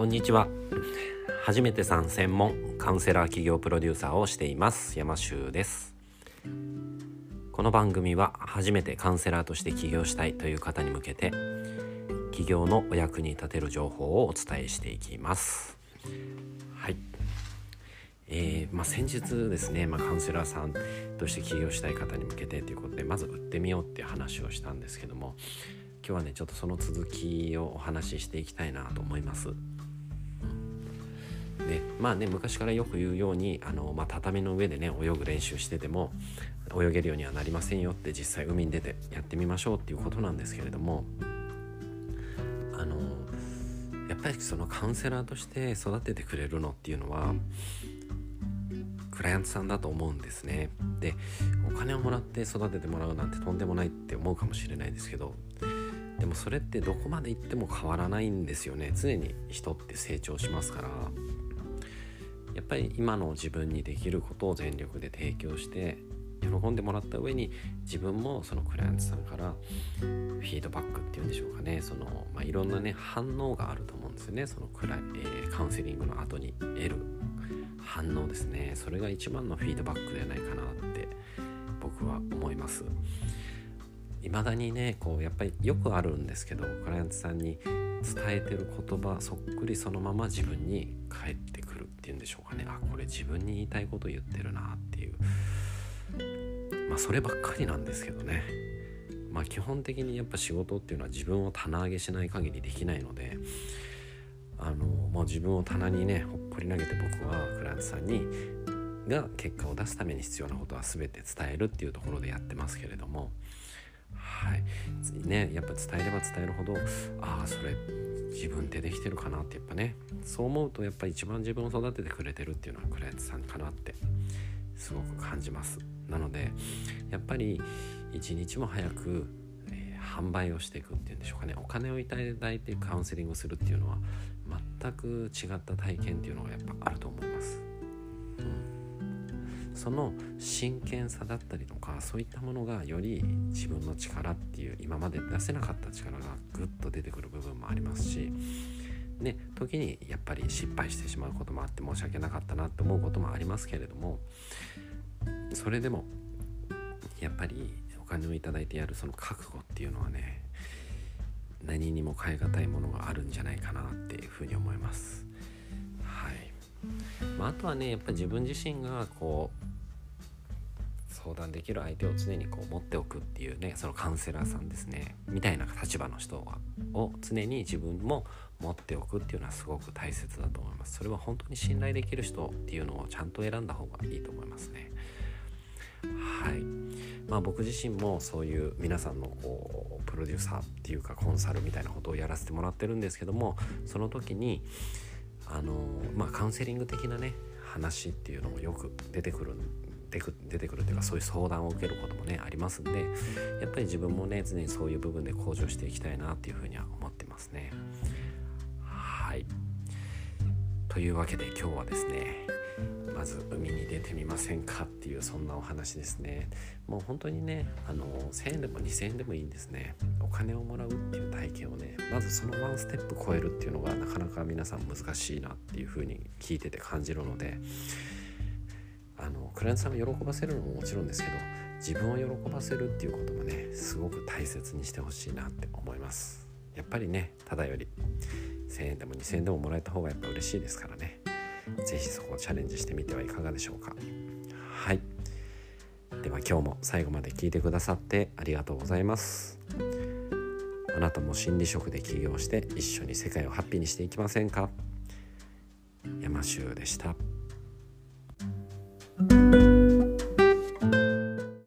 こんにちは。初めてさん専門カウンセラー企業プロデューサーをしています。山修です。この番組は初めてカウンセラーとして起業したいという方に向けて起業のお役に立てる情報をお伝えしていきます。はい。えー、まあ、先日ですね、まあ、カウンセラーさんとして起業したい方に向けてということでまず売ってみようっていう話をしたんですけども今日はねちょっとその続きをお話ししていきたいなと思います。でまあね昔からよく言うようにあの、まあ、畳の上でね泳ぐ練習してても泳げるようにはなりませんよって実際海に出てやってみましょうっていうことなんですけれどもあのやっぱりそのカウンセラーとして育ててくれるのっていうのはクライアントさんだと思うんですね。でお金をもらって育ててもらうなんてとんでもないって思うかもしれないですけどでもそれってどこまで行っても変わらないんですよね常に人って成長しますからやっぱり今の自分にできることを全力で提供して喜んでもらった上に自分もそのクライアントさんからフィードバックっていうんでしょうかね。その、まあ、いろんなね反応があると思うんですよね。そのくらい、えー、カウンセリングの後に得る反応ですね。それが一番のフィードバックではないかなって僕は思います。未だにねこうやっぱりよくあるんですけどクライアントさんに伝えてる言葉そっくりそのまま自分に返っ自分に言いたいこと言ってるなっていう。まあそればっかりなんですけどね。まあ基本的にやっぱ仕事っていうのは自分を棚上げしない限りできないのであのもう自分を棚にねほっぽり投げて僕はクライアントさんにが結果を出すために必要なことは全て伝えるっていうところでやってますけれども。はい。ねやっぱ伝えれば伝えるほどああそれ自分でできてるかなってやっぱね。そう思うとやっぱ一番自分を育ててくれてるっていうのはクライアントさんかなって。すごく感じます。なのでやっぱり一日も早く、えー、販売をしていくっていうんでしょうかね。お金をいただいてカウンセリングするっていうのは全く違った体験っていうのがやっぱあると思います、うん。その真剣さだったりとかそういったものがより自分の力っていう今まで出せなかった力がぐっと出てくる部分もありますしね、時にやっぱり失敗してしまうこともあって申し訳なかったなって思うこともありますけれどもそれでもやっぱりお金を頂いてやるその覚悟っていうのはね何にも代え難いものがあるんじゃないかなっていうふうに思います。まあ、あとはねやっぱ自分自身がこう相談できる相手を常にこう持っておくっていうねそのカウンセラーさんですねみたいな立場の人を常に自分も持っておくっていうのはすごく大切だと思います。それは本当に信頼できる人っていうのをちゃんと選んだ方がいいと思いますね。はい。まあ僕自身もそういう皆さんのこうプロデューサーっていうかコンサルみたいなことをやらせてもらってるんですけどもその時にあのまあカウンセリング的なね話っていうのもよく出てくる出てくるというかそういう相談を受けることもねありますんでやっぱり自分もね常にそういう部分で向上していきたいなっていうふうには思ってますね。というわけで今日はですねまず海に出てみませんかっていうそんなお話ですね。もう本当にねあの1000円でも2000円でもいいんですね。お金をもらうっていう体験をねまずそのワンステップ超えるっていうのがなかなか皆さん難しいなっていうふうに聞いてて感じるのであのクライアントさんを喜ばせるのももちろんですけど自分を喜ばせるっていうこともねすごく大切にしてほしいなって思います。やっぱりねただより。1000円でも2000円でももらえた方がやっぱ嬉しいですからね。是非そこをチャレンジしてみてはいかがでしょうか。はい。では今日も最後まで聞いてくださってありがとうございます。あなたも心理職で起業して一緒に世界をハッピーにしていきませんか？山州でした。